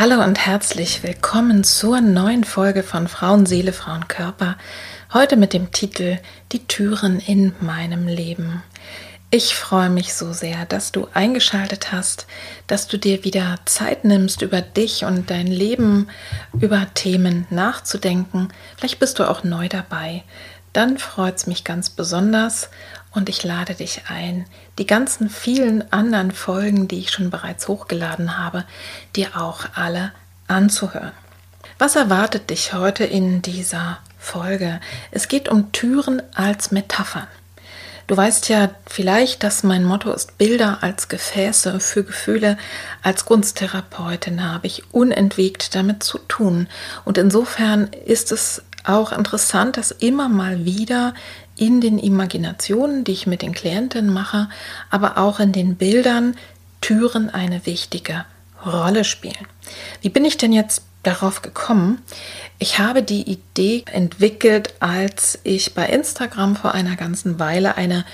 Hallo und herzlich willkommen zur neuen Folge von Frauenseele, Frauenkörper. Heute mit dem Titel Die Türen in meinem Leben. Ich freue mich so sehr, dass du eingeschaltet hast, dass du dir wieder Zeit nimmst, über dich und dein Leben, über Themen nachzudenken. Vielleicht bist du auch neu dabei. Dann freut es mich ganz besonders und ich lade dich ein, die ganzen vielen anderen Folgen, die ich schon bereits hochgeladen habe, dir auch alle anzuhören. Was erwartet dich heute in dieser Folge? Es geht um Türen als Metaphern. Du weißt ja vielleicht, dass mein Motto ist Bilder als Gefäße für Gefühle. Als Kunsttherapeutin habe ich unentwegt damit zu tun. Und insofern ist es auch interessant, dass immer mal wieder in den Imaginationen, die ich mit den Klientinnen mache, aber auch in den Bildern Türen eine wichtige Rolle spielen. Wie bin ich denn jetzt darauf gekommen? Ich habe die Idee entwickelt, als ich bei Instagram vor einer ganzen Weile eine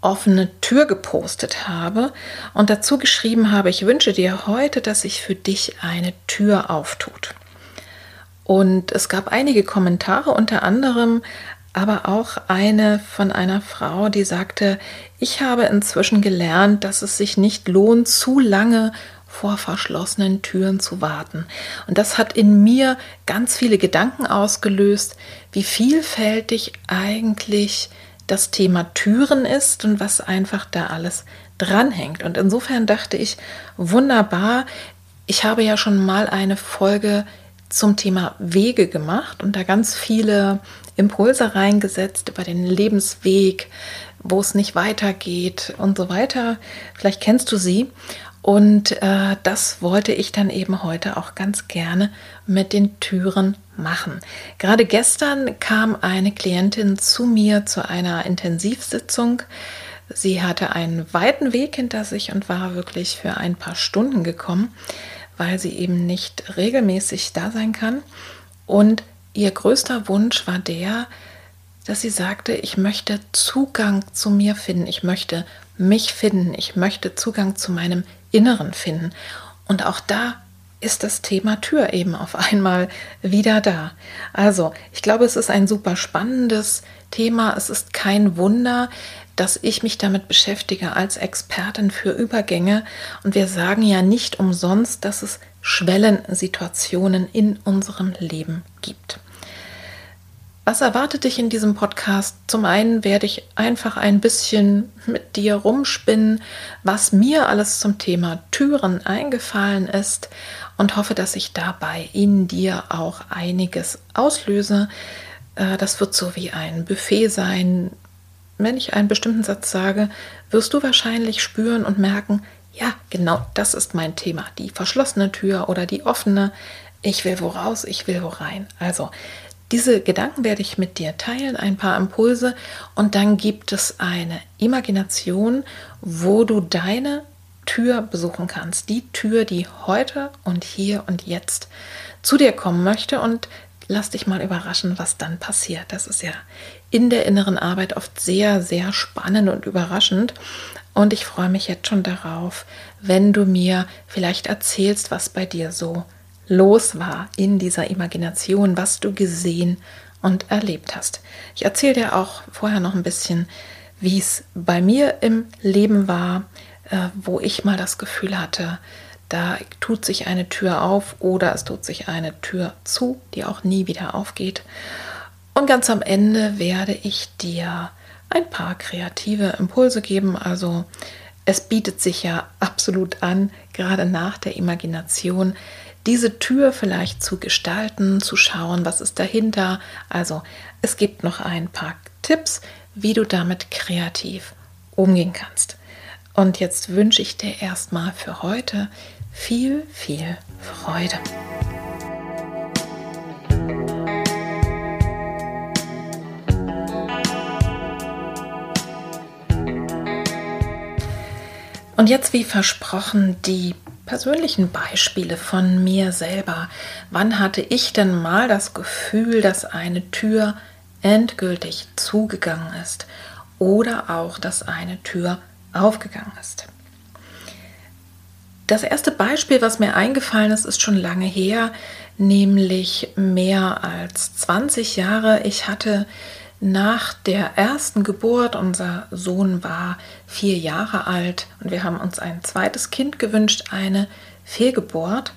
offene Tür gepostet habe und dazu geschrieben habe, ich wünsche dir heute, dass sich für dich eine Tür auftut. Und es gab einige Kommentare, unter anderem aber auch eine von einer Frau, die sagte, ich habe inzwischen gelernt, dass es sich nicht lohnt, zu lange vor verschlossenen Türen zu warten. Und das hat in mir ganz viele Gedanken ausgelöst, wie vielfältig eigentlich das Thema Türen ist und was einfach da alles dranhängt. Und insofern dachte ich, wunderbar, ich habe ja schon mal eine Folge zum Thema Wege gemacht und da ganz viele Impulse reingesetzt über den Lebensweg, wo es nicht weitergeht und so weiter. Vielleicht kennst du sie. Und äh, das wollte ich dann eben heute auch ganz gerne mit den Türen machen. Gerade gestern kam eine Klientin zu mir zu einer Intensivsitzung. Sie hatte einen weiten Weg hinter sich und war wirklich für ein paar Stunden gekommen, weil sie eben nicht regelmäßig da sein kann. Und ihr größter Wunsch war der, dass sie sagte, ich möchte Zugang zu mir finden, ich möchte mich finden, ich möchte Zugang zu meinem Inneren finden. Und auch da ist das Thema Tür eben auf einmal wieder da. Also, ich glaube, es ist ein super spannendes Thema. Es ist kein Wunder, dass ich mich damit beschäftige als Expertin für Übergänge. Und wir sagen ja nicht umsonst, dass es Schwellensituationen in unserem Leben gibt. Was erwartet dich in diesem Podcast? Zum einen werde ich einfach ein bisschen mit dir rumspinnen, was mir alles zum Thema Türen eingefallen ist und hoffe, dass ich dabei in dir auch einiges auslöse. Äh, das wird so wie ein Buffet sein. Wenn ich einen bestimmten Satz sage, wirst du wahrscheinlich spüren und merken, ja, genau das ist mein Thema. Die verschlossene Tür oder die offene. Ich will wo raus, ich will wo rein. Also, diese Gedanken werde ich mit dir teilen, ein paar Impulse und dann gibt es eine Imagination, wo du deine Tür besuchen kannst. Die Tür, die heute und hier und jetzt zu dir kommen möchte und lass dich mal überraschen, was dann passiert. Das ist ja in der inneren Arbeit oft sehr, sehr spannend und überraschend. Und ich freue mich jetzt schon darauf, wenn du mir vielleicht erzählst, was bei dir so los war in dieser Imagination, was du gesehen und erlebt hast. Ich erzähle dir auch vorher noch ein bisschen, wie es bei mir im Leben war, äh, wo ich mal das Gefühl hatte, da tut sich eine Tür auf oder es tut sich eine Tür zu, die auch nie wieder aufgeht. Und ganz am Ende werde ich dir ein paar kreative Impulse geben. Also es bietet sich ja absolut an, gerade nach der Imagination, diese Tür vielleicht zu gestalten, zu schauen, was ist dahinter. Also es gibt noch ein paar Tipps, wie du damit kreativ umgehen kannst. Und jetzt wünsche ich dir erstmal für heute viel, viel Freude. Und jetzt wie versprochen die persönlichen Beispiele von mir selber. Wann hatte ich denn mal das Gefühl, dass eine Tür endgültig zugegangen ist oder auch, dass eine Tür aufgegangen ist? Das erste Beispiel, was mir eingefallen ist, ist schon lange her, nämlich mehr als 20 Jahre. Ich hatte nach der ersten Geburt, unser Sohn war vier Jahre alt und wir haben uns ein zweites Kind gewünscht, eine Fehlgeburt.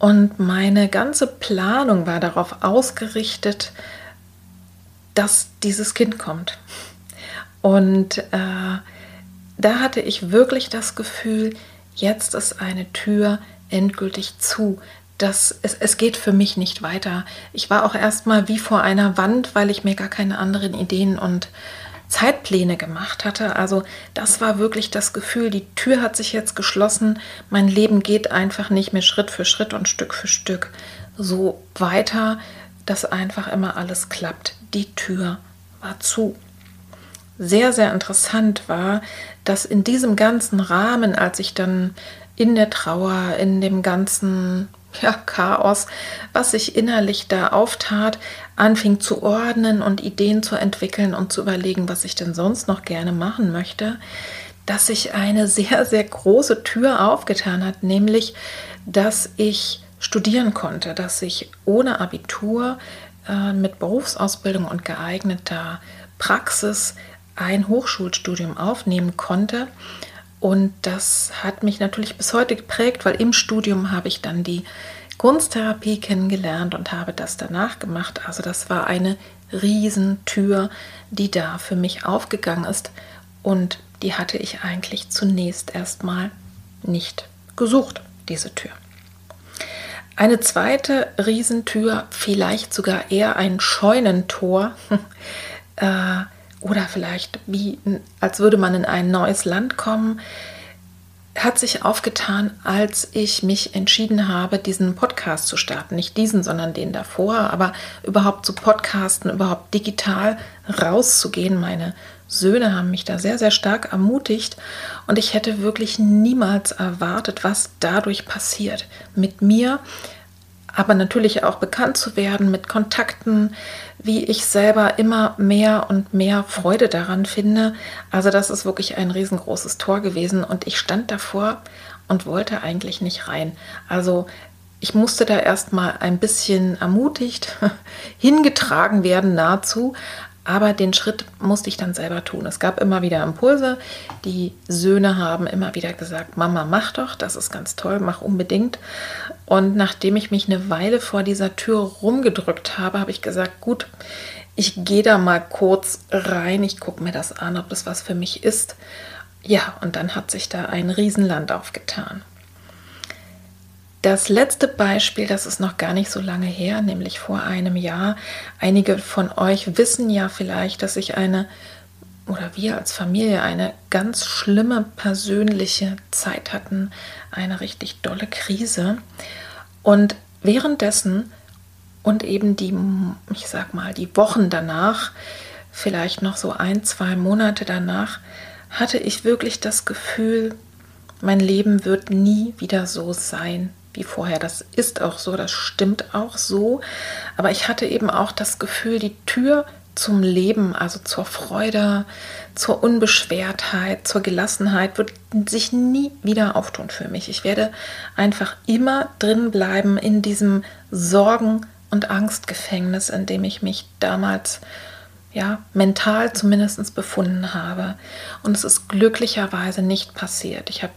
Und meine ganze Planung war darauf ausgerichtet, dass dieses Kind kommt. Und äh, da hatte ich wirklich das Gefühl, jetzt ist eine Tür endgültig zu das, es, es geht für mich nicht weiter. Ich war auch erstmal wie vor einer Wand, weil ich mir gar keine anderen Ideen und Zeitpläne gemacht hatte. Also das war wirklich das Gefühl, die Tür hat sich jetzt geschlossen, mein Leben geht einfach nicht mehr Schritt für Schritt und Stück für Stück so weiter, dass einfach immer alles klappt. Die Tür war zu. Sehr, sehr interessant war, dass in diesem ganzen Rahmen, als ich dann in der Trauer, in dem ganzen ja, Chaos, was sich innerlich da auftat, anfing zu ordnen und Ideen zu entwickeln und zu überlegen, was ich denn sonst noch gerne machen möchte, dass sich eine sehr, sehr große Tür aufgetan hat, nämlich, dass ich studieren konnte, dass ich ohne Abitur äh, mit Berufsausbildung und geeigneter Praxis ein Hochschulstudium aufnehmen konnte und das hat mich natürlich bis heute geprägt, weil im Studium habe ich dann die Kunsttherapie kennengelernt und habe das danach gemacht. Also das war eine Riesentür, die da für mich aufgegangen ist und die hatte ich eigentlich zunächst erstmal nicht gesucht, diese Tür. Eine zweite Riesentür, vielleicht sogar eher ein Scheunentor, äh, oder vielleicht wie, als würde man in ein neues Land kommen, hat sich aufgetan, als ich mich entschieden habe, diesen Podcast zu starten. Nicht diesen, sondern den davor, aber überhaupt zu podcasten, überhaupt digital rauszugehen. Meine Söhne haben mich da sehr, sehr stark ermutigt und ich hätte wirklich niemals erwartet, was dadurch passiert. Mit mir, aber natürlich auch bekannt zu werden mit Kontakten, wie ich selber immer mehr und mehr Freude daran finde. Also das ist wirklich ein riesengroßes Tor gewesen und ich stand davor und wollte eigentlich nicht rein. Also ich musste da erstmal ein bisschen ermutigt hingetragen werden nahezu, aber den Schritt musste ich dann selber tun. Es gab immer wieder Impulse. Die Söhne haben immer wieder gesagt, Mama, mach doch, das ist ganz toll, mach unbedingt. Und nachdem ich mich eine Weile vor dieser Tür rumgedrückt habe, habe ich gesagt, gut, ich gehe da mal kurz rein, ich gucke mir das an, ob das was für mich ist. Ja, und dann hat sich da ein Riesenland aufgetan. Das letzte Beispiel, das ist noch gar nicht so lange her, nämlich vor einem Jahr. Einige von euch wissen ja vielleicht, dass ich eine oder wir als Familie eine ganz schlimme persönliche Zeit hatten, eine richtig dolle Krise. Und währenddessen und eben die, ich sag mal, die Wochen danach, vielleicht noch so ein, zwei Monate danach, hatte ich wirklich das Gefühl, mein Leben wird nie wieder so sein wie vorher. Das ist auch so, das stimmt auch so. Aber ich hatte eben auch das Gefühl, die Tür zum Leben, also zur Freude, zur Unbeschwertheit, zur Gelassenheit, wird sich nie wieder auftun für mich. Ich werde einfach immer drin bleiben in diesem Sorgen- und Angstgefängnis, in dem ich mich damals ja, mental zumindest befunden habe. Und es ist glücklicherweise nicht passiert. Ich habe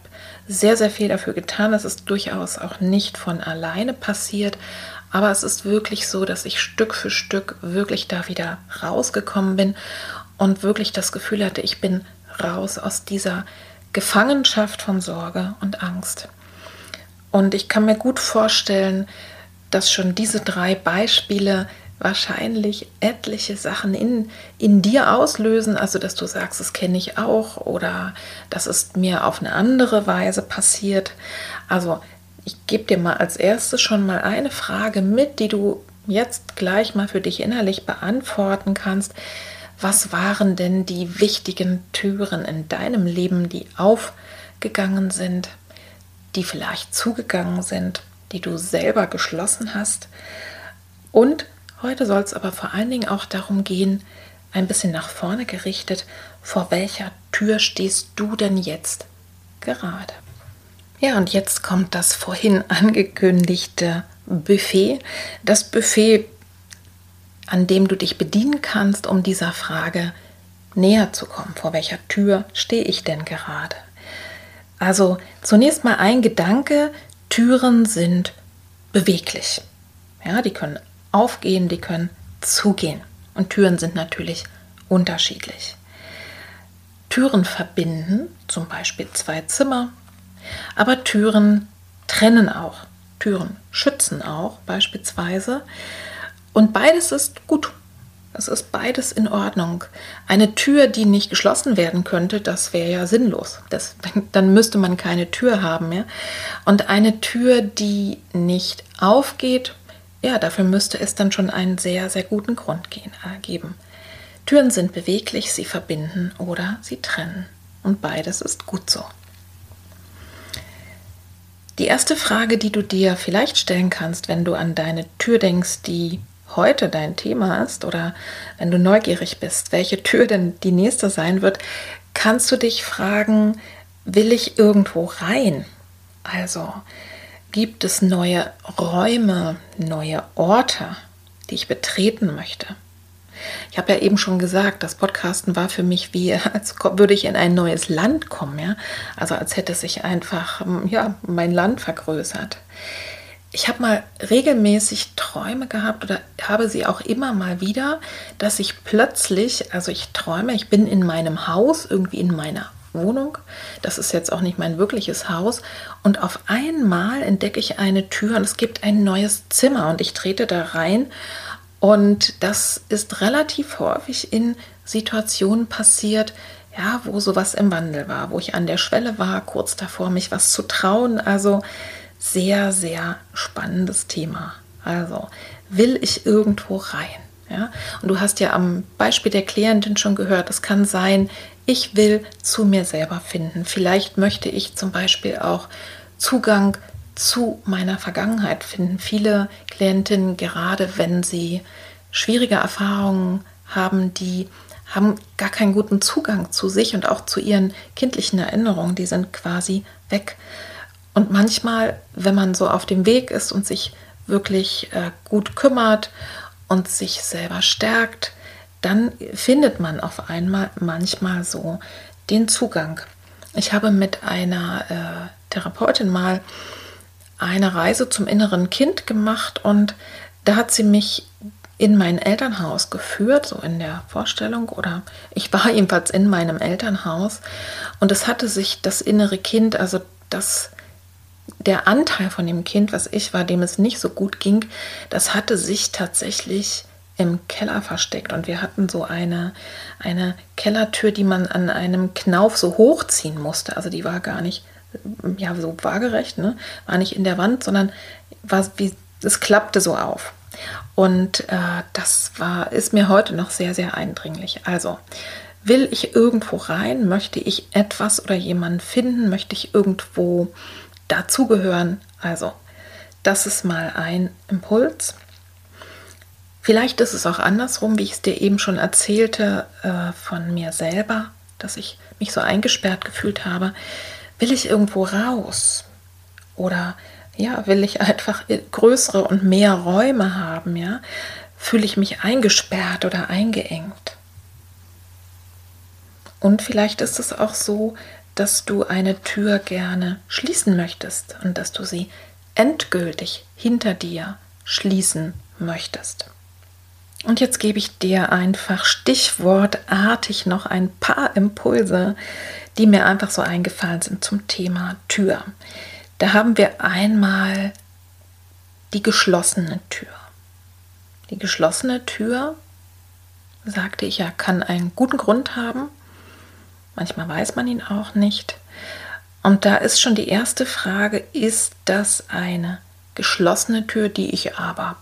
sehr, sehr viel dafür getan. Es ist durchaus auch nicht von alleine passiert. Aber es ist wirklich so, dass ich Stück für Stück wirklich da wieder rausgekommen bin und wirklich das Gefühl hatte, ich bin raus aus dieser Gefangenschaft von Sorge und Angst. Und ich kann mir gut vorstellen, dass schon diese drei Beispiele wahrscheinlich etliche Sachen in, in dir auslösen, also dass du sagst, das kenne ich auch oder das ist mir auf eine andere Weise passiert. Also ich gebe dir mal als erstes schon mal eine Frage mit, die du jetzt gleich mal für dich innerlich beantworten kannst. Was waren denn die wichtigen Türen in deinem Leben, die aufgegangen sind, die vielleicht zugegangen sind, die du selber geschlossen hast? Und heute soll es aber vor allen Dingen auch darum gehen, ein bisschen nach vorne gerichtet, vor welcher Tür stehst du denn jetzt gerade? Ja, und jetzt kommt das vorhin angekündigte Buffet. Das Buffet an dem du dich bedienen kannst, um dieser Frage näher zu kommen. Vor welcher Tür stehe ich denn gerade? Also zunächst mal ein Gedanke, Türen sind beweglich. Ja, die können aufgehen, die können zugehen. Und Türen sind natürlich unterschiedlich. Türen verbinden, zum Beispiel zwei Zimmer, aber Türen trennen auch. Türen schützen auch beispielsweise. Und beides ist gut. Es ist beides in Ordnung. Eine Tür, die nicht geschlossen werden könnte, das wäre ja sinnlos. Das, dann müsste man keine Tür haben. Ja? Und eine Tür, die nicht aufgeht, ja, dafür müsste es dann schon einen sehr, sehr guten Grund äh, geben. Türen sind beweglich, sie verbinden oder sie trennen. Und beides ist gut so. Die erste Frage, die du dir vielleicht stellen kannst, wenn du an deine Tür denkst, die heute dein Thema ist oder wenn du neugierig bist, welche Tür denn die nächste sein wird, kannst du dich fragen, will ich irgendwo rein? Also gibt es neue Räume, neue Orte, die ich betreten möchte? Ich habe ja eben schon gesagt, das Podcasten war für mich wie, als würde ich in ein neues Land kommen, ja. Also als hätte sich einfach ja, mein Land vergrößert ich habe mal regelmäßig Träume gehabt oder habe sie auch immer mal wieder, dass ich plötzlich, also ich träume, ich bin in meinem Haus, irgendwie in meiner Wohnung, das ist jetzt auch nicht mein wirkliches Haus, und auf einmal entdecke ich eine Tür und es gibt ein neues Zimmer und ich trete da rein und das ist relativ häufig in Situationen passiert, ja, wo sowas im Wandel war, wo ich an der Schwelle war, kurz davor, mich was zu trauen, also sehr, sehr spannendes Thema. Also, will ich irgendwo rein? Ja? Und du hast ja am Beispiel der Klientin schon gehört, es kann sein, ich will zu mir selber finden. Vielleicht möchte ich zum Beispiel auch Zugang zu meiner Vergangenheit finden. Viele Klientinnen, gerade wenn sie schwierige Erfahrungen haben, die haben gar keinen guten Zugang zu sich und auch zu ihren kindlichen Erinnerungen. Die sind quasi weg. Und manchmal, wenn man so auf dem Weg ist und sich wirklich äh, gut kümmert und sich selber stärkt, dann findet man auf einmal manchmal so den Zugang. Ich habe mit einer äh, Therapeutin mal eine Reise zum inneren Kind gemacht und da hat sie mich in mein Elternhaus geführt, so in der Vorstellung, oder ich war jedenfalls in meinem Elternhaus und es hatte sich das innere Kind, also das der Anteil von dem Kind, was ich war, dem es nicht so gut ging, das hatte sich tatsächlich im Keller versteckt und wir hatten so eine, eine Kellertür, die man an einem Knauf so hochziehen musste. Also die war gar nicht ja, so waagerecht, ne? war nicht in der Wand, sondern war wie, es klappte so auf. Und äh, das war, ist mir heute noch sehr, sehr eindringlich. Also, will ich irgendwo rein? Möchte ich etwas oder jemanden finden? Möchte ich irgendwo dazugehören. Also, das ist mal ein Impuls. Vielleicht ist es auch andersrum, wie ich es dir eben schon erzählte äh, von mir selber, dass ich mich so eingesperrt gefühlt habe. Will ich irgendwo raus? Oder ja, will ich einfach größere und mehr Räume haben, ja? Fühle ich mich eingesperrt oder eingeengt? Und vielleicht ist es auch so, dass du eine Tür gerne schließen möchtest und dass du sie endgültig hinter dir schließen möchtest. Und jetzt gebe ich dir einfach stichwortartig noch ein paar Impulse, die mir einfach so eingefallen sind zum Thema Tür. Da haben wir einmal die geschlossene Tür. Die geschlossene Tür, sagte ich ja, kann einen guten Grund haben. Manchmal weiß man ihn auch nicht. Und da ist schon die erste Frage, ist das eine geschlossene Tür, die ich aber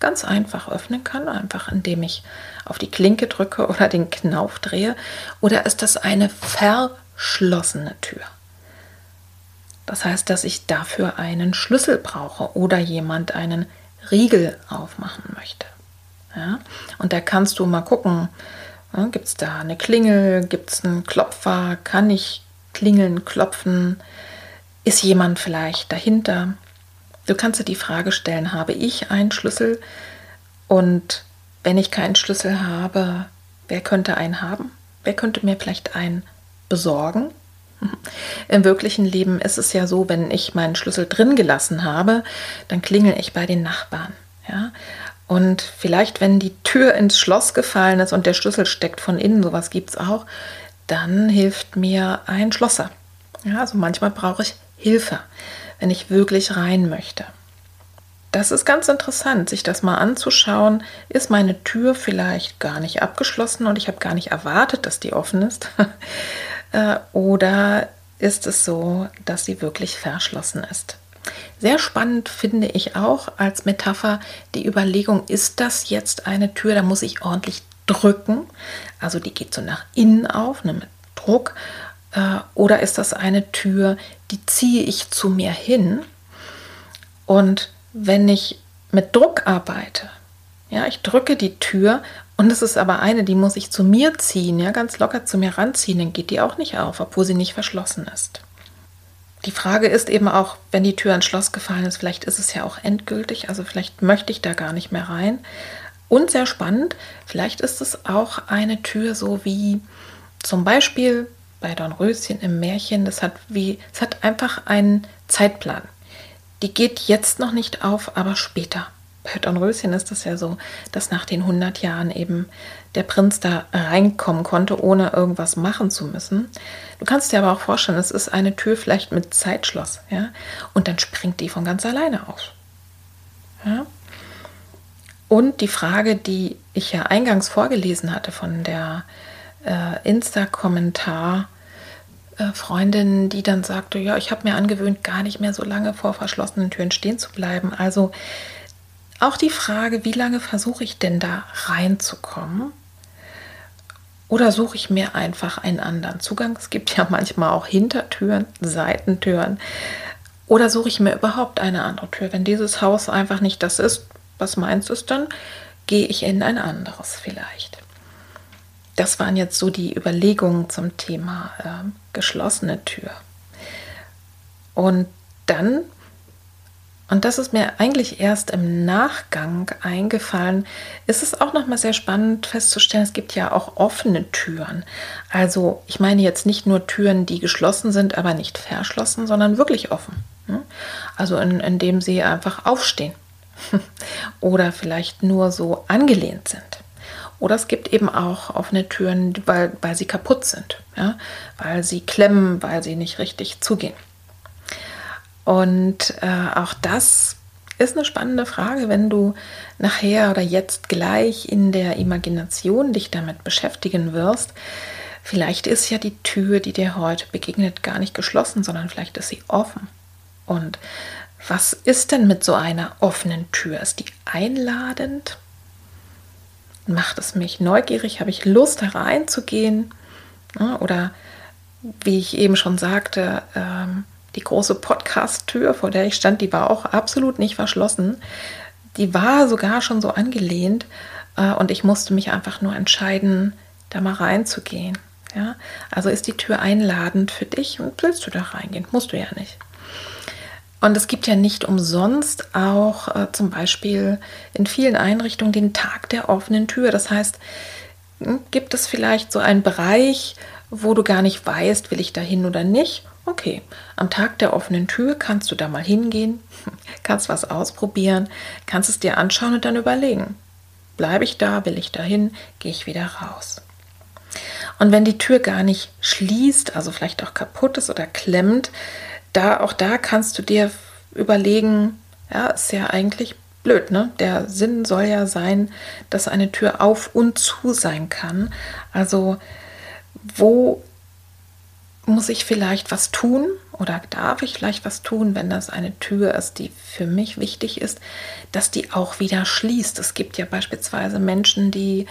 ganz einfach öffnen kann, einfach indem ich auf die Klinke drücke oder den Knauf drehe? Oder ist das eine verschlossene Tür? Das heißt, dass ich dafür einen Schlüssel brauche oder jemand einen Riegel aufmachen möchte. Ja? Und da kannst du mal gucken, gibt es da eine Klingel, gibt es einen Klopfer, kann ich klingeln, klopfen, ist jemand vielleicht dahinter? Du kannst dir die Frage stellen, habe ich einen Schlüssel? Und wenn ich keinen Schlüssel habe, wer könnte einen haben? Wer könnte mir vielleicht einen besorgen? Im wirklichen Leben ist es ja so, wenn ich meinen Schlüssel drin gelassen habe, dann klingel ich bei den Nachbarn. Ja? Und vielleicht, wenn die Tür ins Schloss gefallen ist und der Schlüssel steckt von innen, sowas gibt es auch, dann hilft mir ein Schlosser. Ja, also manchmal brauche ich Hilfe, wenn ich wirklich rein möchte. Das ist ganz interessant, sich das mal anzuschauen. Ist meine Tür vielleicht gar nicht abgeschlossen und ich habe gar nicht erwartet, dass die offen ist? Äh, oder ist es so, dass sie wirklich verschlossen ist? Sehr spannend finde ich auch als Metapher die Überlegung, ist das jetzt eine Tür, da muss ich ordentlich drücken, also die geht so nach innen auf, ne, mit Druck, äh, oder ist das eine Tür, die ziehe ich zu mir hin? Und wenn ich mit Druck arbeite, ja, ich drücke die Tür und es ist aber eine, die muss ich zu mir ziehen, ja, ganz locker zu mir ranziehen, dann geht die auch nicht auf, obwohl sie nicht verschlossen ist. Die Frage ist eben auch, wenn die Tür ins Schloss gefallen ist, vielleicht ist es ja auch endgültig, also vielleicht möchte ich da gar nicht mehr rein. Und sehr spannend, vielleicht ist es auch eine Tür so wie zum Beispiel bei Dornröschen im Märchen, das hat wie, es hat einfach einen Zeitplan. Die geht jetzt noch nicht auf, aber später bei Dornröschen ist es ja so, dass nach den 100 Jahren eben der Prinz da reinkommen konnte, ohne irgendwas machen zu müssen. Du kannst dir aber auch vorstellen, es ist eine Tür vielleicht mit Zeitschloss, ja, und dann springt die von ganz alleine auf. Ja? Und die Frage, die ich ja eingangs vorgelesen hatte von der äh, Insta-Kommentar, äh, Freundin, die dann sagte, ja, ich habe mir angewöhnt, gar nicht mehr so lange vor verschlossenen Türen stehen zu bleiben. Also auch die Frage, wie lange versuche ich denn da reinzukommen? Oder suche ich mir einfach einen anderen Zugang? Es gibt ja manchmal auch Hintertüren, Seitentüren. Oder suche ich mir überhaupt eine andere Tür? Wenn dieses Haus einfach nicht das ist, was meins ist, dann gehe ich in ein anderes vielleicht. Das waren jetzt so die Überlegungen zum Thema äh, geschlossene Tür. Und dann und das ist mir eigentlich erst im Nachgang eingefallen, ist es auch nochmal sehr spannend festzustellen, es gibt ja auch offene Türen. Also ich meine jetzt nicht nur Türen, die geschlossen sind, aber nicht verschlossen, sondern wirklich offen. Hm? Also in, indem sie einfach aufstehen oder vielleicht nur so angelehnt sind. Oder es gibt eben auch offene Türen, weil, weil sie kaputt sind, ja? weil sie klemmen, weil sie nicht richtig zugehen. Und äh, auch das ist eine spannende Frage, wenn du nachher oder jetzt gleich in der Imagination dich damit beschäftigen wirst. Vielleicht ist ja die Tür, die dir heute begegnet, gar nicht geschlossen, sondern vielleicht ist sie offen. Und was ist denn mit so einer offenen Tür? Ist die einladend? Macht es mich neugierig? Habe ich Lust hereinzugehen? Oder wie ich eben schon sagte, ähm, die große Podcast-Tür, vor der ich stand, die war auch absolut nicht verschlossen. Die war sogar schon so angelehnt äh, und ich musste mich einfach nur entscheiden, da mal reinzugehen. Ja? Also ist die Tür einladend für dich und willst du da reingehen? Musst du ja nicht. Und es gibt ja nicht umsonst auch äh, zum Beispiel in vielen Einrichtungen den Tag der offenen Tür. Das heißt, hm, gibt es vielleicht so einen Bereich, wo du gar nicht weißt, will ich da hin oder nicht. Okay, am Tag der offenen Tür kannst du da mal hingehen, kannst was ausprobieren, kannst es dir anschauen und dann überlegen. Bleibe ich da, will ich da hin, gehe ich wieder raus. Und wenn die Tür gar nicht schließt, also vielleicht auch kaputt ist oder klemmt, da auch da kannst du dir überlegen, ja, ist ja eigentlich blöd, ne? Der Sinn soll ja sein, dass eine Tür auf und zu sein kann. Also wo muss ich vielleicht was tun oder darf ich vielleicht was tun, wenn das eine Tür ist, die für mich wichtig ist, dass die auch wieder schließt. Es gibt ja beispielsweise Menschen, die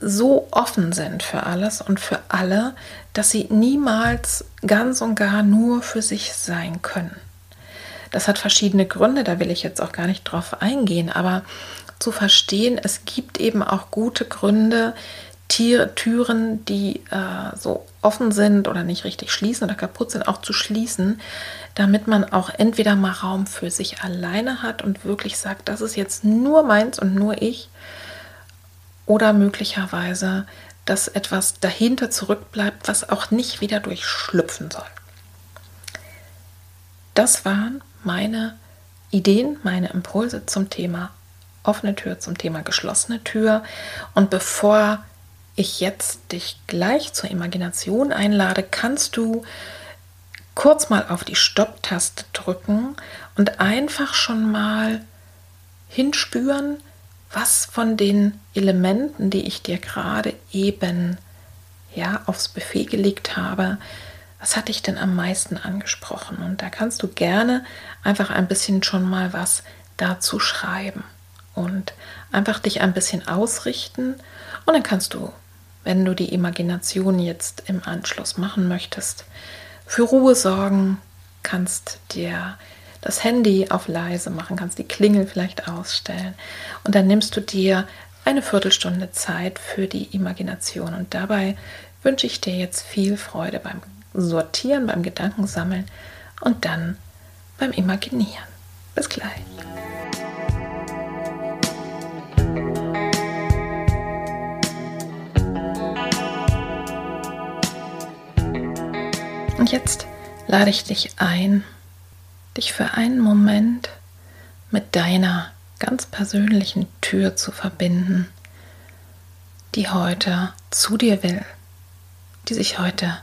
so offen sind für alles und für alle, dass sie niemals ganz und gar nur für sich sein können. Das hat verschiedene Gründe, da will ich jetzt auch gar nicht drauf eingehen, aber zu verstehen, es gibt eben auch gute Gründe, Tier, Türen, die äh, so offen sind oder nicht richtig schließen oder kaputt sind, auch zu schließen, damit man auch entweder mal Raum für sich alleine hat und wirklich sagt, das ist jetzt nur meins und nur ich, oder möglicherweise, dass etwas dahinter zurückbleibt, was auch nicht wieder durchschlüpfen soll. Das waren meine Ideen, meine Impulse zum Thema offene Tür, zum Thema geschlossene Tür. Und bevor ich jetzt dich gleich zur Imagination einlade, kannst du kurz mal auf die Stopptaste drücken und einfach schon mal hinspüren, was von den Elementen, die ich dir gerade eben ja aufs Buffet gelegt habe, was hat dich denn am meisten angesprochen? Und da kannst du gerne einfach ein bisschen schon mal was dazu schreiben und einfach dich ein bisschen ausrichten und dann kannst du wenn du die Imagination jetzt im Anschluss machen möchtest. Für Ruhe sorgen, kannst dir das Handy auf leise machen, kannst die Klingel vielleicht ausstellen und dann nimmst du dir eine Viertelstunde Zeit für die Imagination und dabei wünsche ich dir jetzt viel Freude beim Sortieren, beim Gedankensammeln und dann beim Imaginieren. Bis gleich. Und jetzt lade ich dich ein, dich für einen Moment mit deiner ganz persönlichen Tür zu verbinden, die heute zu dir will, die sich heute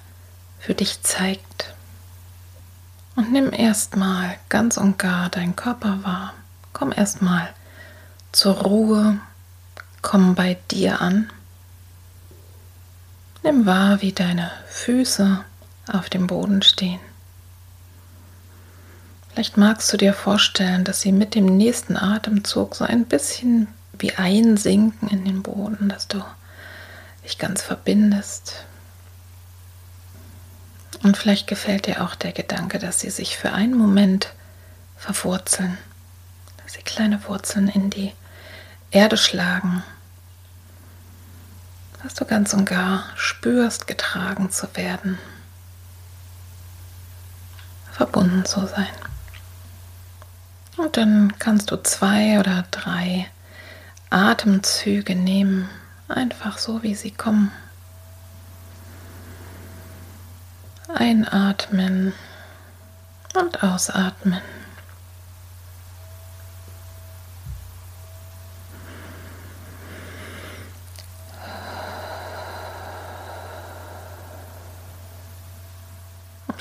für dich zeigt. Und nimm erstmal ganz und gar deinen Körper wahr. Komm erstmal zur Ruhe, komm bei dir an. Nimm wahr, wie deine Füße auf dem Boden stehen. Vielleicht magst du dir vorstellen, dass sie mit dem nächsten Atemzug so ein bisschen wie einsinken in den Boden, dass du dich ganz verbindest. Und vielleicht gefällt dir auch der Gedanke, dass sie sich für einen Moment verwurzeln, dass sie kleine Wurzeln in die Erde schlagen, dass du ganz und gar spürst, getragen zu werden verbunden zu sein. Und dann kannst du zwei oder drei Atemzüge nehmen, einfach so wie sie kommen. Einatmen und ausatmen.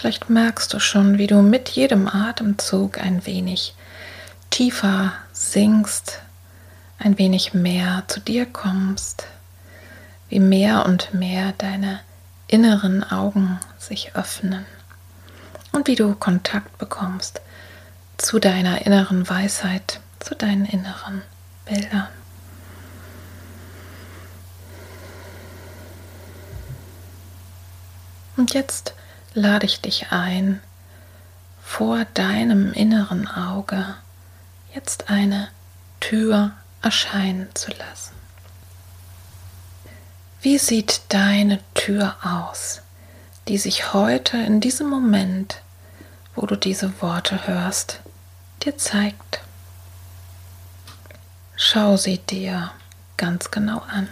Vielleicht merkst du schon, wie du mit jedem Atemzug ein wenig tiefer sinkst, ein wenig mehr zu dir kommst, wie mehr und mehr deine inneren Augen sich öffnen und wie du Kontakt bekommst zu deiner inneren Weisheit, zu deinen inneren Bildern. Und jetzt lade ich dich ein, vor deinem inneren Auge jetzt eine Tür erscheinen zu lassen. Wie sieht deine Tür aus, die sich heute in diesem Moment, wo du diese Worte hörst, dir zeigt? Schau sie dir ganz genau an.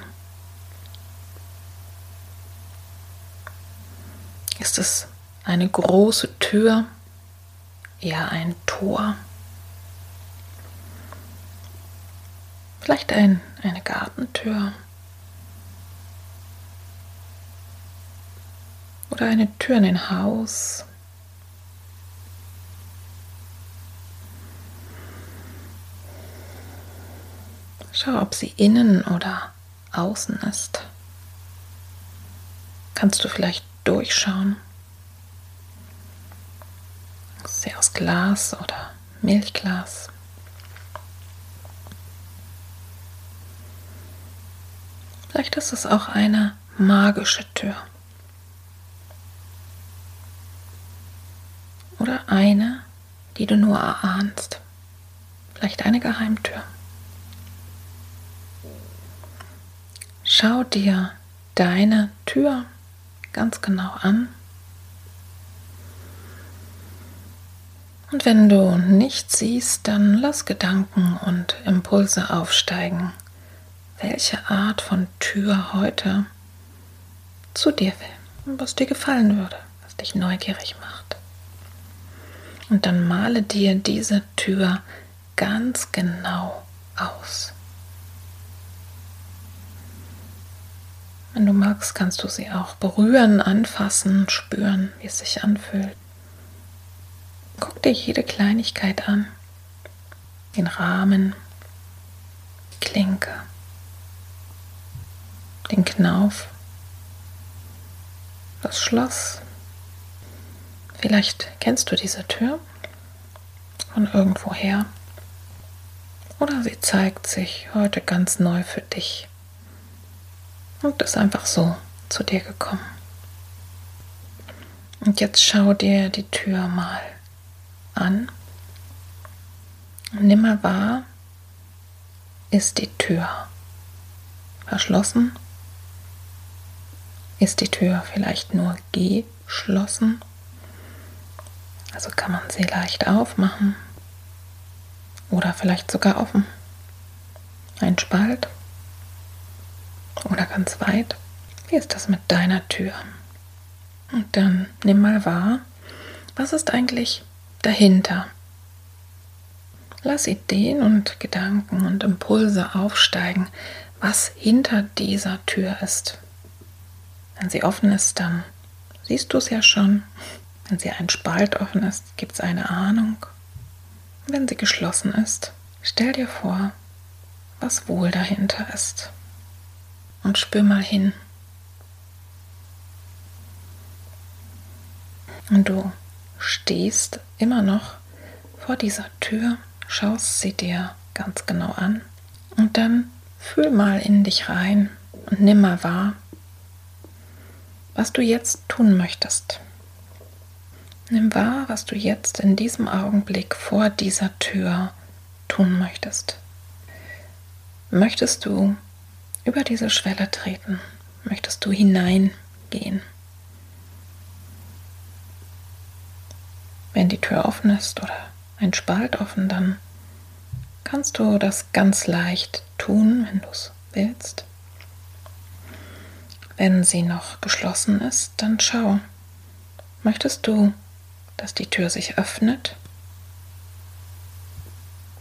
Ist es eine große Tür, eher ein Tor? Vielleicht ein, eine Gartentür oder eine Tür in ein Haus. Schau, ob sie innen oder außen ist. Kannst du vielleicht durchschauen? Sie aus Glas oder Milchglas? Vielleicht ist es auch eine magische Tür. Oder eine, die du nur erahnst. Vielleicht eine Geheimtür. Schau dir deine Tür ganz genau an. Und wenn du nichts siehst, dann lass Gedanken und Impulse aufsteigen, welche Art von Tür heute zu dir will was dir gefallen würde, was dich neugierig macht. Und dann male dir diese Tür ganz genau aus. Wenn du magst, kannst du sie auch berühren, anfassen, spüren, wie es sich anfühlt. Guck dir jede Kleinigkeit an. Den Rahmen, die Klinke, den Knauf, das Schloss. Vielleicht kennst du diese Tür von irgendwoher. Oder sie zeigt sich heute ganz neu für dich und ist einfach so zu dir gekommen. Und jetzt schau dir die Tür mal an. Und nimm mal wahr, ist die Tür verschlossen? Ist die Tür vielleicht nur geschlossen? Also kann man sie leicht aufmachen oder vielleicht sogar offen. Ein Spalt oder ganz weit. Wie ist das mit deiner Tür? Und dann nimm mal wahr, was ist eigentlich dahinter? Lass Ideen und Gedanken und Impulse aufsteigen, was hinter dieser Tür ist. Wenn sie offen ist, dann siehst du es ja schon. Wenn sie ein Spalt offen ist, gibt es eine Ahnung. Wenn sie geschlossen ist, stell dir vor, was wohl dahinter ist und spür mal hin. Und du stehst immer noch vor dieser Tür, schaust sie dir ganz genau an und dann fühl mal in dich rein und nimm mal wahr, was du jetzt tun möchtest. Nimm wahr, was du jetzt in diesem Augenblick vor dieser Tür tun möchtest. Möchtest du über diese Schwelle treten? Möchtest du hineingehen? Wenn die Tür offen ist oder ein Spalt offen, dann kannst du das ganz leicht tun, wenn du es willst. Wenn sie noch geschlossen ist, dann schau. Möchtest du, dass die Tür sich öffnet?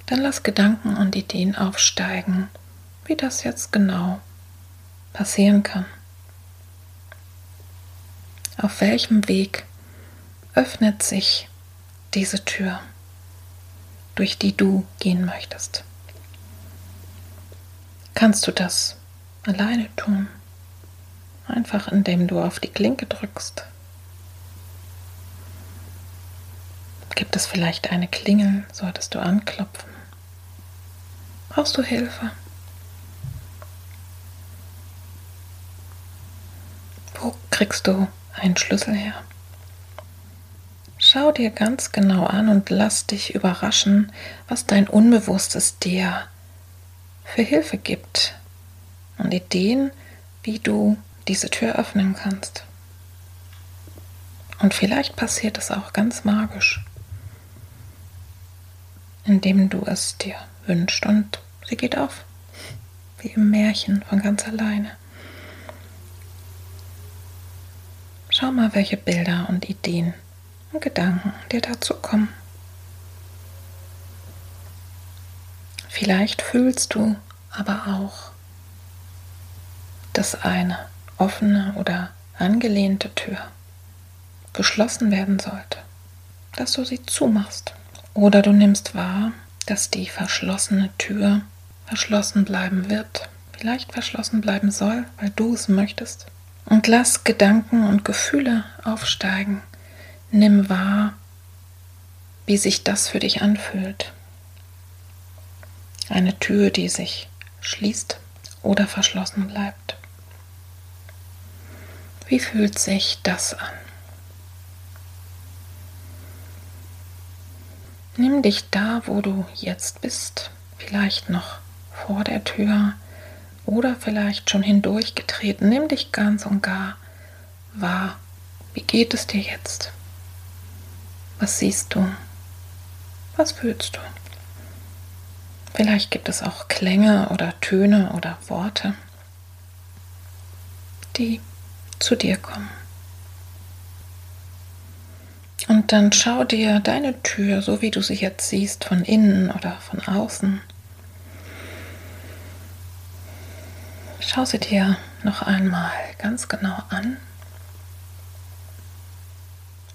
Dann lass Gedanken und Ideen aufsteigen wie das jetzt genau passieren kann. Auf welchem Weg öffnet sich diese Tür, durch die du gehen möchtest? Kannst du das alleine tun? Einfach indem du auf die Klinke drückst. Gibt es vielleicht eine Klingel, solltest du anklopfen? Brauchst du Hilfe? Wo kriegst du einen Schlüssel her? Schau dir ganz genau an und lass dich überraschen, was dein Unbewusstes dir für Hilfe gibt und Ideen, wie du diese Tür öffnen kannst. Und vielleicht passiert es auch ganz magisch, indem du es dir wünschst und sie geht auf, wie im Märchen von ganz alleine. Schau mal, welche Bilder und Ideen und Gedanken dir dazu kommen. Vielleicht fühlst du aber auch, dass eine offene oder angelehnte Tür geschlossen werden sollte, dass du sie zumachst. Oder du nimmst wahr, dass die verschlossene Tür verschlossen bleiben wird, vielleicht verschlossen bleiben soll, weil du es möchtest. Und lass Gedanken und Gefühle aufsteigen. Nimm wahr, wie sich das für dich anfühlt. Eine Tür, die sich schließt oder verschlossen bleibt. Wie fühlt sich das an? Nimm dich da, wo du jetzt bist, vielleicht noch vor der Tür oder vielleicht schon hindurchgetreten. Nimm dich ganz und gar wahr. Wie geht es dir jetzt? Was siehst du? Was fühlst du? Vielleicht gibt es auch Klänge oder Töne oder Worte, die zu dir kommen. Und dann schau dir deine Tür, so wie du sie jetzt siehst, von innen oder von außen. Schau sie dir noch einmal ganz genau an.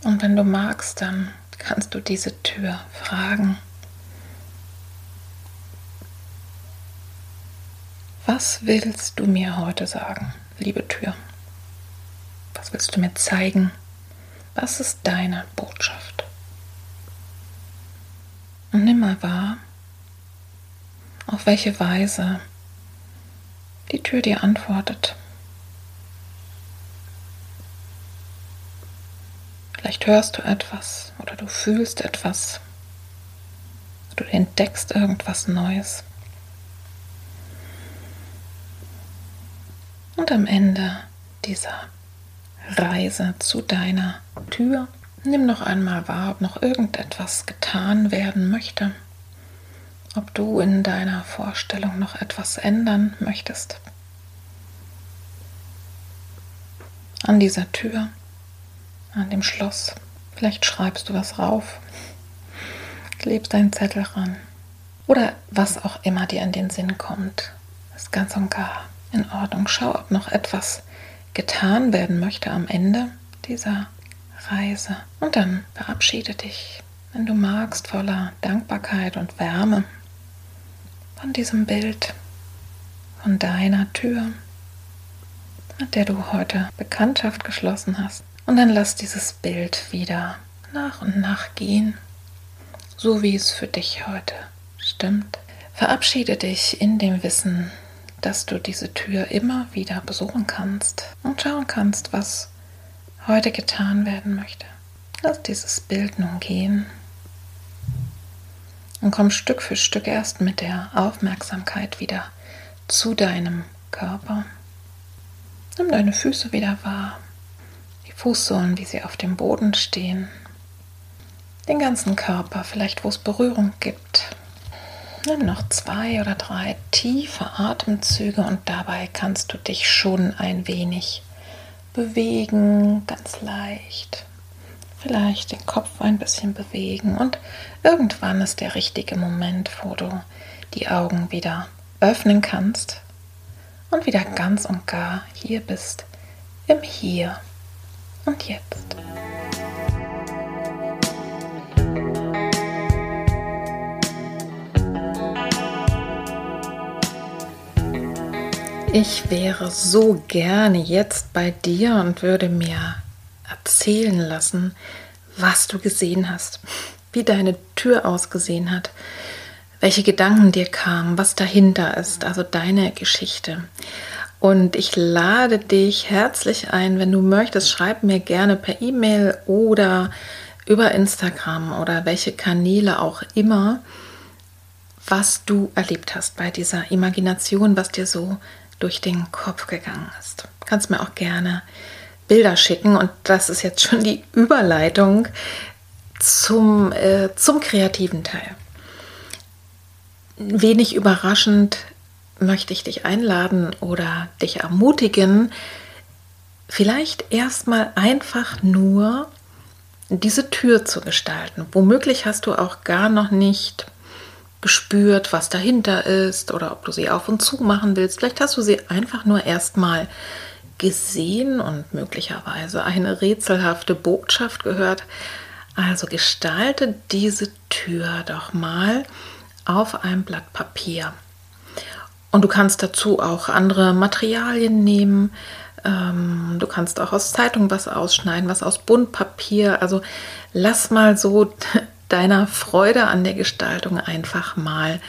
Und wenn du magst, dann kannst du diese Tür fragen. Was willst du mir heute sagen, liebe Tür? Was willst du mir zeigen? Was ist deine Botschaft? Und nimm mal wahr, auf welche Weise die Tür dir antwortet. Vielleicht hörst du etwas oder du fühlst etwas. Du entdeckst irgendwas Neues. Und am Ende dieser Reise zu deiner Tür nimm noch einmal wahr, ob noch irgendetwas getan werden möchte, ob du in deiner Vorstellung noch etwas ändern möchtest. An dieser Tür, an dem Schloss, vielleicht schreibst du was rauf, klebst einen Zettel ran. Oder was auch immer dir in den Sinn kommt, ist ganz und gar in Ordnung. Schau, ob noch etwas getan werden möchte am Ende dieser Reise. Und dann verabschiede dich, wenn du magst, voller Dankbarkeit und Wärme von diesem Bild, von deiner Tür, mit der du heute Bekanntschaft geschlossen hast. Und dann lass dieses Bild wieder nach und nach gehen, so wie es für dich heute stimmt. Verabschiede dich in dem Wissen, dass du diese Tür immer wieder besuchen kannst und schauen kannst, was heute getan werden möchte. Lass dieses Bild nun gehen und komm Stück für Stück erst mit der Aufmerksamkeit wieder zu deinem Körper. Nimm deine Füße wieder wahr, die Fußsohlen, wie sie auf dem Boden stehen, den ganzen Körper, vielleicht wo es Berührung gibt. Nimm noch zwei oder drei tiefe Atemzüge und dabei kannst du dich schon ein wenig bewegen, ganz leicht. Vielleicht den Kopf ein bisschen bewegen und irgendwann ist der richtige Moment, wo du die Augen wieder öffnen kannst und wieder ganz und gar hier bist, im Hier und Jetzt. Ich wäre so gerne jetzt bei dir und würde mir erzählen lassen, was du gesehen hast, wie deine Tür ausgesehen hat, welche Gedanken dir kamen, was dahinter ist, also deine Geschichte. Und ich lade dich herzlich ein, wenn du möchtest, schreib mir gerne per E-Mail oder über Instagram oder welche Kanäle auch immer, was du erlebt hast bei dieser Imagination, was dir so durch den Kopf gegangen ist. Du kannst mir auch gerne Bilder schicken und das ist jetzt schon die Überleitung zum, äh, zum kreativen Teil. Wenig überraschend möchte ich dich einladen oder dich ermutigen, vielleicht erstmal einfach nur diese Tür zu gestalten. Womöglich hast du auch gar noch nicht gespürt, was dahinter ist oder ob du sie auf und zu machen willst. Vielleicht hast du sie einfach nur erstmal gesehen und möglicherweise eine rätselhafte Botschaft gehört. Also gestalte diese Tür doch mal auf einem Blatt Papier. Und du kannst dazu auch andere Materialien nehmen. Ähm, du kannst auch aus Zeitung was ausschneiden, was aus Buntpapier. Also lass mal so deiner Freude an der Gestaltung einfach mal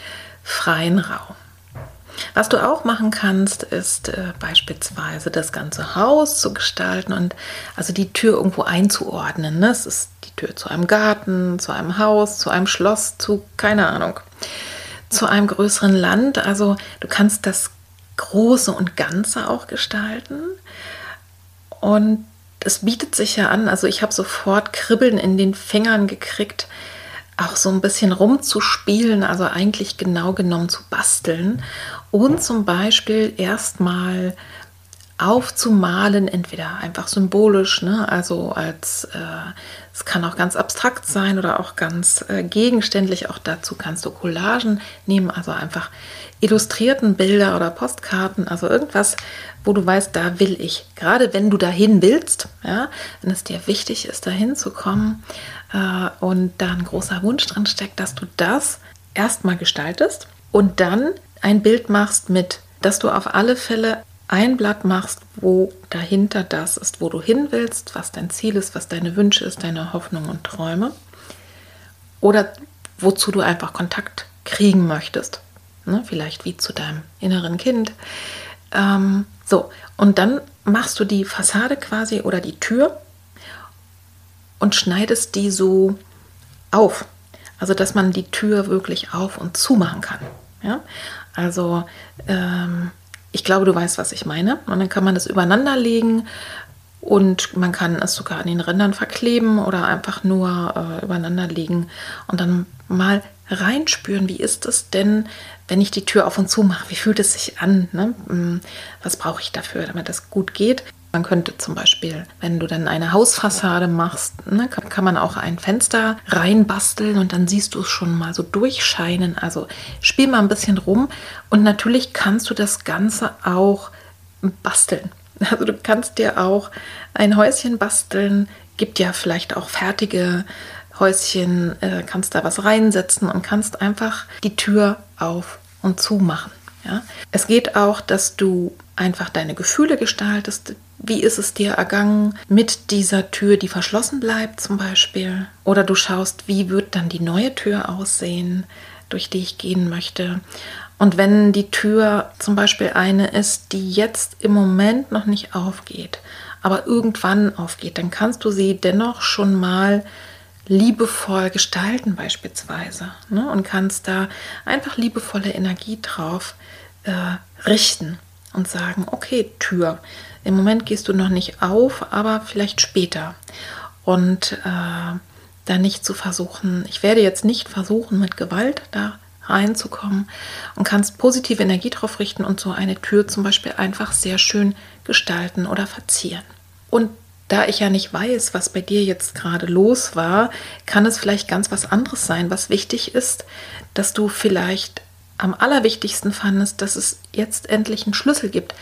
freien Raum. Was du auch machen kannst, ist äh, beispielsweise das ganze Haus zu gestalten und also die Tür irgendwo einzuordnen. Ne? Es ist die Tür zu einem Garten, zu einem Haus, zu einem Schloss, zu keine Ahnung, zu einem größeren Land. Also du kannst das Große und Ganze auch gestalten. Und es bietet sich ja an, also ich habe sofort Kribbeln in den Fingern gekriegt, auch so ein bisschen rumzuspielen, also eigentlich genau genommen zu basteln und zum Beispiel erstmal aufzumalen, entweder einfach symbolisch, ne, also als äh, es kann auch ganz abstrakt sein oder auch ganz äh, gegenständlich. Auch dazu kannst du Collagen nehmen, also einfach illustrierten Bilder oder Postkarten, also irgendwas, wo du weißt, da will ich. Gerade wenn du dahin willst, ja, wenn es dir wichtig ist, dahin zu kommen äh, und da ein großer Wunsch drin steckt, dass du das erstmal gestaltest und dann ein Bild machst mit, dass du auf alle Fälle ein Blatt machst, wo dahinter das ist, wo du hin willst, was dein Ziel ist, was deine Wünsche ist, deine Hoffnungen und Träume. Oder wozu du einfach Kontakt kriegen möchtest. Ne? Vielleicht wie zu deinem inneren Kind. Ähm, so, und dann machst du die Fassade quasi oder die Tür und schneidest die so auf. Also, dass man die Tür wirklich auf und zu machen kann. Ja? Also, ähm, ich glaube, du weißt, was ich meine. Und dann kann man das übereinander legen und man kann es sogar an den Rändern verkleben oder einfach nur äh, übereinander legen und dann mal reinspüren, wie ist es denn, wenn ich die Tür auf und zu mache? Wie fühlt es sich an? Ne? Hm, was brauche ich dafür, damit das gut geht? Man könnte zum Beispiel, wenn du dann eine Hausfassade machst, ne, kann, man auch ein Fenster reinbasteln und dann siehst du es schon mal so durchscheinen. Also spiel mal ein bisschen rum und natürlich kannst du das Ganze auch basteln. Also du kannst dir auch ein Häuschen basteln, gibt ja vielleicht auch fertige Häuschen, äh, kannst da was reinsetzen und kannst einfach die Tür auf und zu machen. Ja? Es geht auch, dass du einfach deine Gefühle gestaltest, wie ist es dir ergangen mit dieser Tür, die verschlossen bleibt zum Beispiel? Oder du schaust, wie wird dann die neue Tür aussehen, durch die ich gehen möchte? Und wenn die Tür zum Beispiel eine ist, die jetzt im Moment noch nicht aufgeht, aber irgendwann aufgeht, dann kannst du sie dennoch schon mal liebevoll gestalten beispielsweise ne? und kannst da einfach liebevolle Energie drauf äh, richten und sagen, okay, Tür, im Moment gehst du noch nicht auf, aber vielleicht später. Und äh, da nicht zu versuchen, ich werde jetzt nicht versuchen, mit Gewalt da reinzukommen und kannst positive Energie drauf richten und so eine Tür zum Beispiel einfach sehr schön gestalten oder verzieren. Und da ich ja nicht weiß, was bei dir jetzt gerade los war, kann es vielleicht ganz was anderes sein, was wichtig ist, dass du vielleicht am allerwichtigsten fandest, dass es jetzt endlich einen Schlüssel gibt,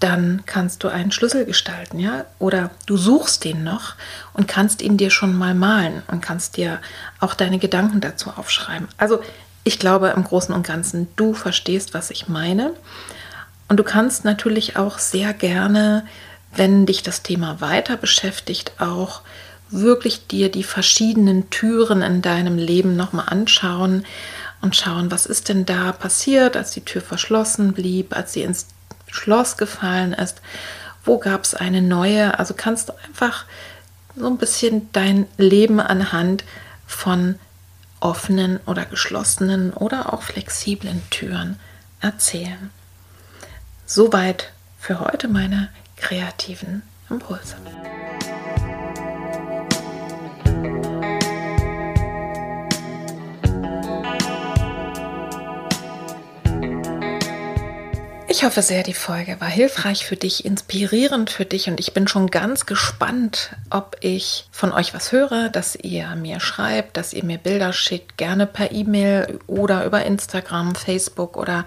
dann kannst du einen Schlüssel gestalten, ja? Oder du suchst den noch und kannst ihn dir schon mal malen und kannst dir auch deine Gedanken dazu aufschreiben. Also ich glaube im Großen und Ganzen, du verstehst, was ich meine. Und du kannst natürlich auch sehr gerne, wenn dich das Thema weiter beschäftigt, auch wirklich dir die verschiedenen Türen in deinem Leben nochmal anschauen und schauen, was ist denn da passiert, als die Tür verschlossen blieb, als sie ins Schloss gefallen ist, wo gab es eine neue. Also kannst du einfach so ein bisschen dein Leben anhand von offenen oder geschlossenen oder auch flexiblen Türen erzählen. Soweit für heute meine kreativen Impulse. Ich hoffe sehr, die Folge war hilfreich für dich, inspirierend für dich und ich bin schon ganz gespannt, ob ich von euch was höre, dass ihr mir schreibt, dass ihr mir Bilder schickt, gerne per E-Mail oder über Instagram, Facebook oder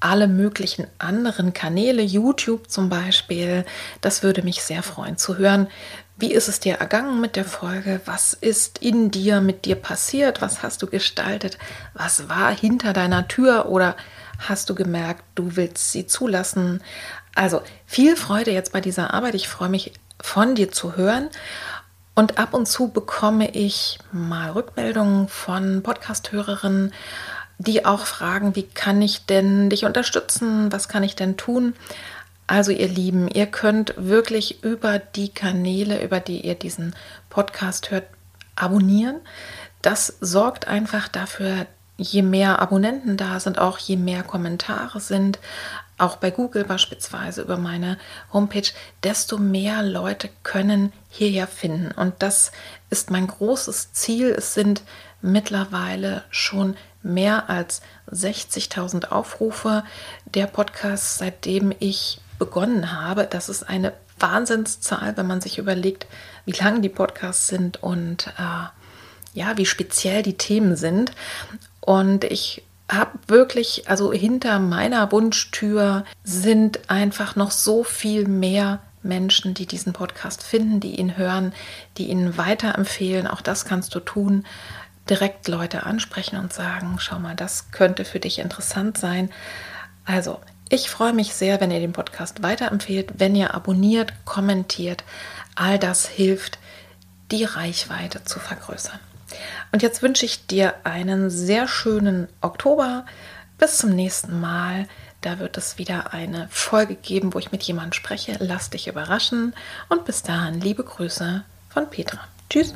alle möglichen anderen Kanäle, YouTube zum Beispiel. Das würde mich sehr freuen zu hören. Wie ist es dir ergangen mit der Folge? Was ist in dir mit dir passiert? Was hast du gestaltet? Was war hinter deiner Tür oder hast du gemerkt, du willst sie zulassen. Also viel Freude jetzt bei dieser Arbeit. Ich freue mich von dir zu hören. Und ab und zu bekomme ich mal Rückmeldungen von Podcast-Hörerinnen, die auch fragen, wie kann ich denn dich unterstützen? Was kann ich denn tun? Also ihr Lieben, ihr könnt wirklich über die Kanäle, über die ihr diesen Podcast hört, abonnieren. Das sorgt einfach dafür, je mehr Abonnenten da sind, auch je mehr Kommentare sind, auch bei Google beispielsweise über meine Homepage, desto mehr Leute können hierher finden. Und das ist mein großes Ziel. Es sind mittlerweile schon mehr als 60.000 Aufrufe der Podcast, seitdem ich begonnen habe. Das ist eine Wahnsinnszahl, wenn man sich überlegt, wie lang die Podcasts sind und äh, ja, wie speziell die Themen sind. Und ich habe wirklich, also hinter meiner Wunschtür sind einfach noch so viel mehr Menschen, die diesen Podcast finden, die ihn hören, die ihn weiterempfehlen. Auch das kannst du tun. Direkt Leute ansprechen und sagen, schau mal, das könnte für dich interessant sein. Also, ich freue mich sehr, wenn ihr den Podcast weiterempfehlt, wenn ihr abonniert, kommentiert. All das hilft, die Reichweite zu vergrößern. Und jetzt wünsche ich dir einen sehr schönen Oktober. Bis zum nächsten Mal. Da wird es wieder eine Folge geben, wo ich mit jemandem spreche. Lass dich überraschen. Und bis dahin, liebe Grüße von Petra. Tschüss.